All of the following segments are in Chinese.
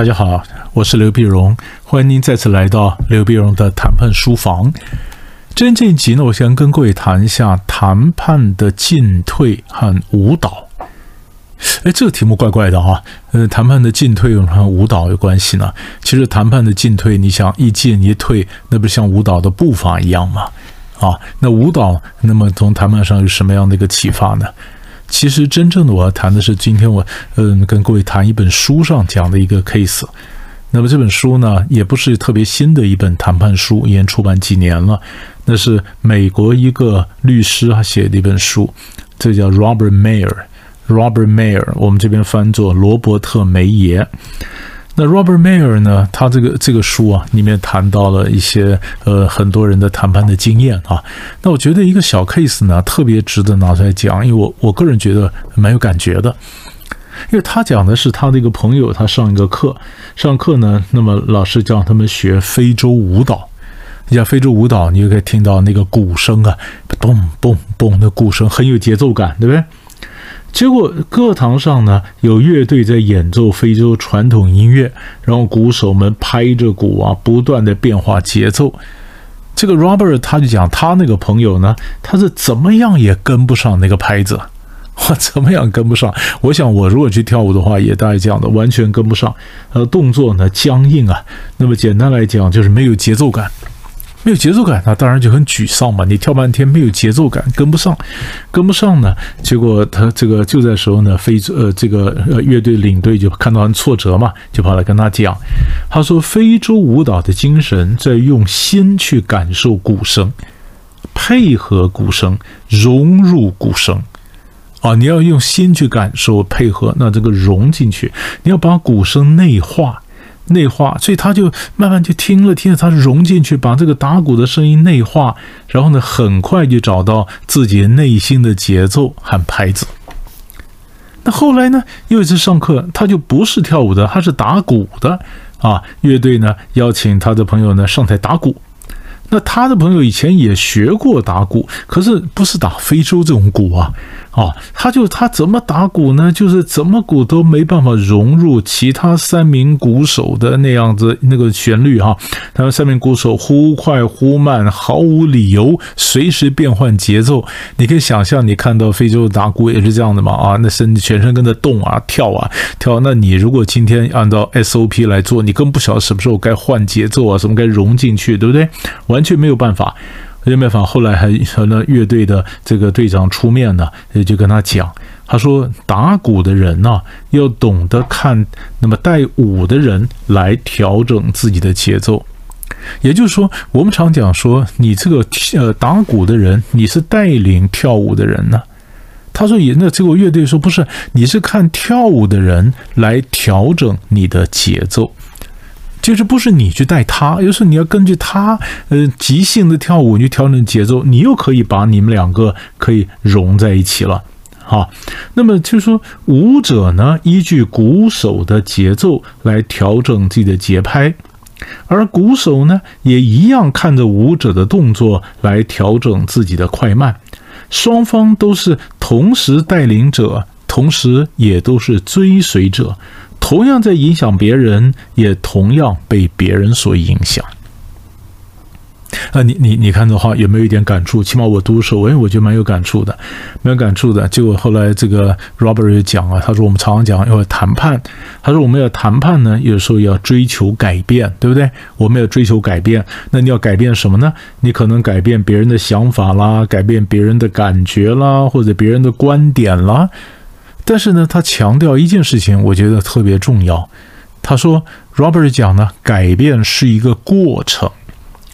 大家好，我是刘碧荣，欢迎您再次来到刘碧荣的谈判书房。今天这一集呢，我想跟各位谈一下谈判的进退和舞蹈。哎，这个题目怪怪的哈。呃，谈判的进退和舞蹈有关系呢？其实谈判的进退，你想一进一退，那不是像舞蹈的步伐一样吗？啊，那舞蹈，那么从谈判上有什么样的一个启发呢？其实真正的我要谈的是，今天我嗯跟各位谈一本书上讲的一个 case。那么这本书呢，也不是特别新的一本谈判书，已经出版几年了。那是美国一个律师他写的一本书，这叫 Robert Mayer。Robert Mayer，我们这边翻作罗伯特梅耶。那 Robert Mayer 呢？他这个这个书啊，里面谈到了一些呃很多人的谈判的经验啊。那我觉得一个小 case 呢，特别值得拿出来讲，因为我我个人觉得蛮有感觉的。因为他讲的是他的一个朋友，他上一个课，上课呢，那么老师叫他们学非洲舞蹈。你像非洲舞蹈，你就可以听到那个鼓声啊，嘣嘣嘣，那鼓声很有节奏感，对不对？结果课堂上呢，有乐队在演奏非洲传统音乐，然后鼓手们拍着鼓啊，不断的变化节奏。这个 Robert 他就讲，他那个朋友呢，他是怎么样也跟不上那个拍子，我怎么样跟不上？我想我如果去跳舞的话，也大概这样的，完全跟不上。呃，动作呢僵硬啊，那么简单来讲就是没有节奏感。没有节奏感，那当然就很沮丧嘛。你跳半天没有节奏感，跟不上，跟不上呢。结果他这个就在时候呢，非洲呃这个呃乐队领队就看到很挫折嘛，就跑来跟他讲，他说非洲舞蹈的精神在用心去感受鼓声，配合鼓声，融入鼓声啊，你要用心去感受配合，那这个融进去，你要把鼓声内化。内化，所以他就慢慢就听了听了，他融进去，把这个打鼓的声音内化，然后呢，很快就找到自己内心的节奏和拍子。那后来呢，又一次上课，他就不是跳舞的，他是打鼓的啊。乐队呢邀请他的朋友呢上台打鼓。那他的朋友以前也学过打鼓，可是不是打非洲这种鼓啊。哦，他就他怎么打鼓呢？就是怎么鼓都没办法融入其他三名鼓手的那样子那个旋律哈。他们三名鼓手忽快忽慢，毫无理由，随时变换节奏。你可以想象，你看到非洲打鼓也是这样的嘛？啊，那身全身跟着动啊，跳啊跳。那你如果今天按照 SOP 来做，你更不晓得什么时候该换节奏啊，什么该融进去，对不对？完全没有办法。没办法，后来还和那乐队的这个队长出面呢，也就跟他讲，他说打鼓的人呢，要懂得看那么带舞的人来调整自己的节奏。也就是说，我们常讲说，你这个呃打鼓的人，你是带领跳舞的人呢。他说也，那这个乐队说不是，你是看跳舞的人来调整你的节奏。就是不是你去带他，有时候你要根据他，呃，即兴的跳舞去调整节奏，你又可以把你们两个可以融在一起了，好，那么就是说，舞者呢依据鼓手的节奏来调整自己的节拍，而鼓手呢也一样看着舞者的动作来调整自己的快慢，双方都是同时带领者，同时也都是追随者。同样在影响别人，也同样被别人所影响。啊，你你你看的话，有没有一点感触？起码我读的时候，哎，我觉得蛮有感触的，蛮有感触的。结果后来这个 Robert 也讲了，他说我们常常讲要谈判，他说我们要谈判呢，有时候要追求改变，对不对？我们要追求改变，那你要改变什么呢？你可能改变别人的想法啦，改变别人的感觉啦，或者别人的观点啦。但是呢，他强调一件事情，我觉得特别重要。他说，Robert 讲呢，改变是一个过程，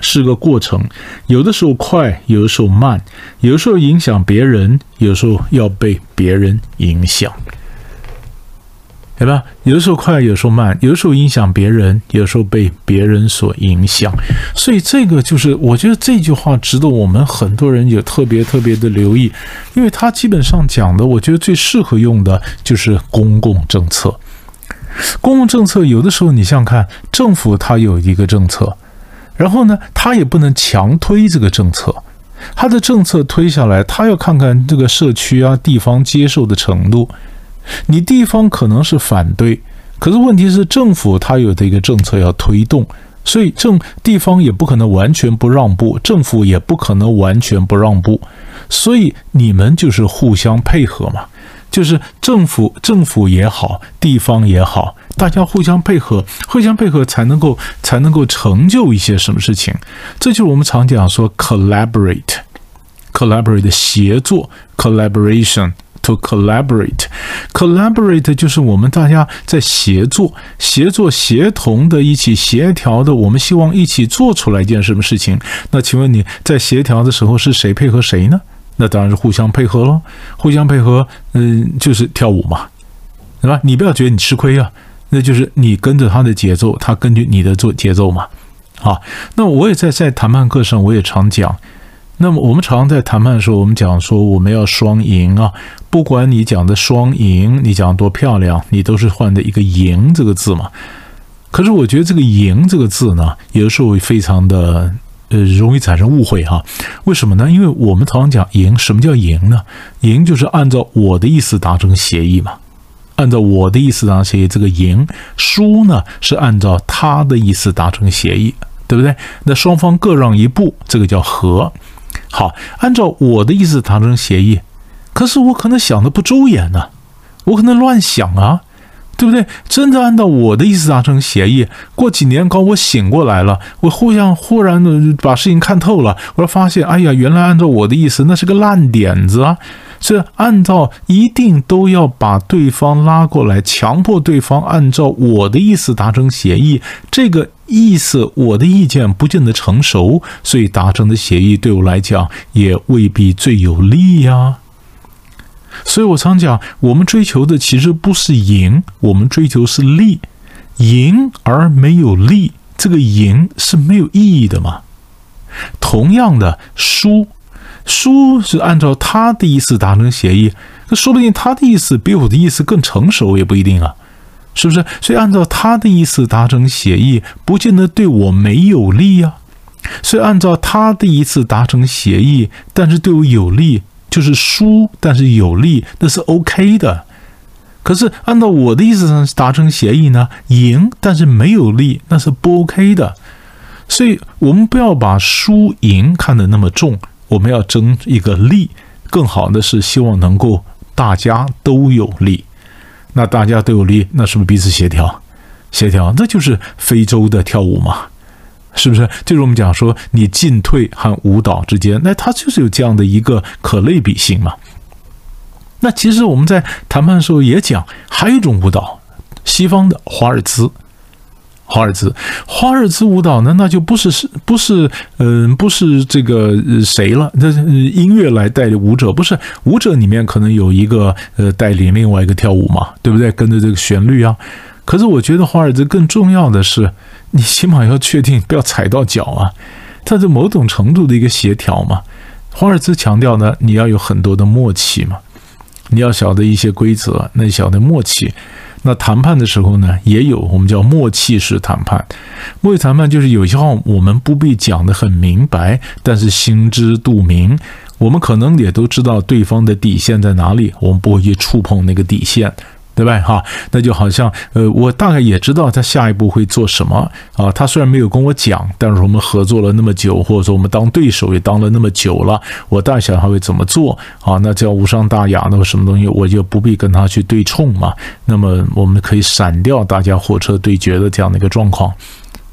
是个过程，有的时候快，有的时候慢，有的时候影响别人，有时候要被别人影响。对吧？有的时候快，有时候慢，有的时候影响别人，有的时候被别人所影响。所以这个就是，我觉得这句话值得我们很多人也特别特别的留意，因为它基本上讲的，我觉得最适合用的就是公共政策。公共政策有的时候，你想看，政府它有一个政策，然后呢，它也不能强推这个政策，它的政策推下来，它要看看这个社区啊、地方接受的程度。你地方可能是反对，可是问题是，政府它有的一个政策要推动，所以政地方也不可能完全不让步，政府也不可能完全不让步，所以你们就是互相配合嘛，就是政府政府也好，地方也好，大家互相配合，互相配合才能够才能够成就一些什么事情。这就是我们常讲说 collaborate，collaborate 的协作 collaboration。To collaborate, collaborate 就是我们大家在协作、协作、协同的一起协调的，我们希望一起做出来一件什么事情？那请问你在协调的时候是谁配合谁呢？那当然是互相配合喽，互相配合，嗯，就是跳舞嘛，对吧？你不要觉得你吃亏啊，那就是你跟着他的节奏，他根据你的做节奏嘛。好，那我也在在谈判课上，我也常讲。那么我们常常在谈判的时候，我们讲说我们要双赢啊。不管你讲的双赢，你讲多漂亮，你都是换的一个赢这个字嘛。可是我觉得这个赢这个字呢，有的时候非常的呃容易产生误会哈。为什么呢？因为我们常常讲赢，什么叫赢呢？赢就是按照我的意思达成协议嘛。按照我的意思达成协议，这个赢；输呢是按照他的意思达成协议，对不对？那双方各让一步，这个叫和。好，按照我的意思达成协议。可是我可能想的不周延呢，我可能乱想啊，对不对？真的按照我的意思达成协议，过几年搞我醒过来了，我忽然忽然的把事情看透了，我发现，哎呀，原来按照我的意思那是个烂点子啊！是按照一定都要把对方拉过来，强迫对方按照我的意思达成协议，这个意思我的意见不见得成熟，所以达成的协议对我来讲也未必最有利呀。所以我常讲，我们追求的其实不是赢，我们追求是利。赢而没有利，这个赢是没有意义的嘛。同样的，输，输是按照他的意思达成协议，那说不定他的意思比我的意思更成熟，也不一定啊，是不是？所以按照他的意思达成协议，不见得对我没有利呀。所以按照他的意思达成协议，但是对我有利。就是输，但是有利，那是 OK 的。可是按照我的意思上达成协议呢，赢但是没有利，那是不 OK 的。所以我们不要把输赢看得那么重，我们要争一个利。更好的是希望能够大家都有利。那大家都有利，那是不是彼此协调？协调，那就是非洲的跳舞嘛。是不是？就是我们讲说，你进退和舞蹈之间，那它就是有这样的一个可类比性嘛。那其实我们在谈判的时候也讲，还有一种舞蹈，西方的华尔兹，华尔兹，华尔兹舞蹈呢，那就不是是不是嗯，不是这个谁了？那音乐来带领舞者，不是舞者里面可能有一个呃带领另外一个跳舞嘛，对不对？跟着这个旋律啊。可是我觉得华尔兹更重要的是。你起码要确定不要踩到脚啊，它是某种程度的一个协调嘛。华尔兹强调呢，你要有很多的默契嘛，你要晓得一些规则，那晓得默契。那谈判的时候呢，也有我们叫默契式谈判。默契谈判就是有些话我们不必讲得很明白，但是心知肚明，我们可能也都知道对方的底线在哪里，我们不会去触碰那个底线。对吧？哈，那就好像，呃，我大概也知道他下一步会做什么啊。他虽然没有跟我讲，但是我们合作了那么久，或者说我们当对手也当了那么久了，我大概想他会怎么做啊？那叫无伤大雅，那么什么东西我就不必跟他去对冲嘛。那么我们可以闪掉大家火车对决的这样的一个状况。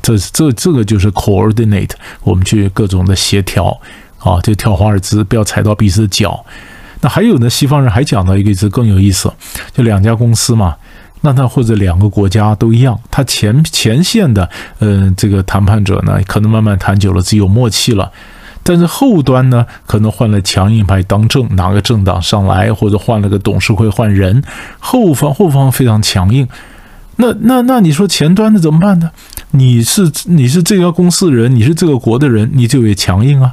这这这个就是 coordinate，我们去各种的协调啊，就跳华尔兹，不要踩到彼此的脚。那还有呢？西方人还讲到一个字更有意思，就两家公司嘛，那他或者两个国家都一样，他前前线的，嗯，这个谈判者呢，可能慢慢谈久了，自己有默契了，但是后端呢，可能换了强硬派当政，哪个政党上来，或者换了个董事会换人，后方后方非常强硬，那那那你说前端的怎么办呢？你是你是这家公司的人，你是这个国的人，你就也强硬啊，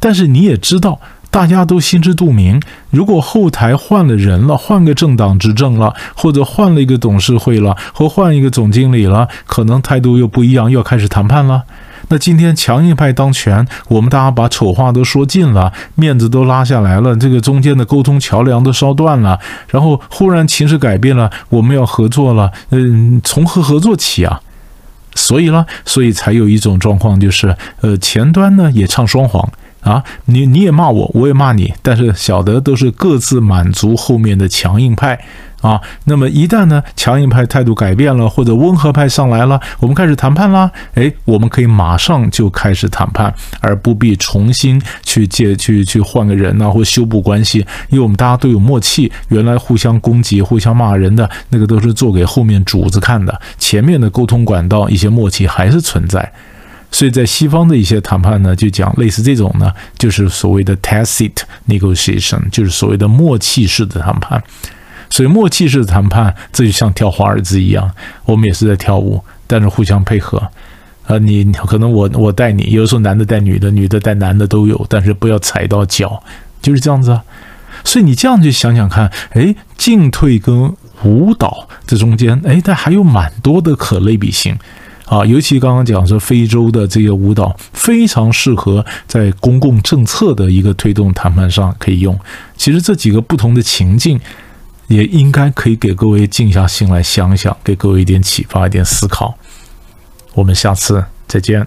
但是你也知道。大家都心知肚明，如果后台换了人了，换个政党执政了，或者换了一个董事会了，或换一个总经理了，可能态度又不一样，又要开始谈判了。那今天强硬派当权，我们大家把丑话都说尽了，面子都拉下来了，这个中间的沟通桥梁都烧断了，然后忽然情势改变了，我们要合作了，嗯，从何合作起啊？所以呢，所以才有一种状况，就是呃，前端呢也唱双簧。啊，你你也骂我，我也骂你，但是晓得都是各自满足后面的强硬派啊。那么一旦呢，强硬派态度改变了，或者温和派上来了，我们开始谈判啦。哎，我们可以马上就开始谈判，而不必重新去借去去换个人呐，或修补关系，因为我们大家都有默契。原来互相攻击、互相骂人的那个都是做给后面主子看的，前面的沟通管道一些默契还是存在。所以在西方的一些谈判呢，就讲类似这种呢，就是所谓的 tacit negotiation，就是所谓的默契式的谈判。所以默契式的谈判，这就像跳华尔兹一样，我们也是在跳舞，但是互相配合。啊，你可能我我带你，有的时候男的带女的，女的带男的都有，但是不要踩到脚，就是这样子啊。所以你这样去想想看，哎，进退跟舞蹈这中间，哎，它还有蛮多的可类比性。啊，尤其刚刚讲说非洲的这些舞蹈非常适合在公共政策的一个推动谈判上可以用。其实这几个不同的情境，也应该可以给各位静下心来想想，给各位一点启发，一点思考。我们下次再见。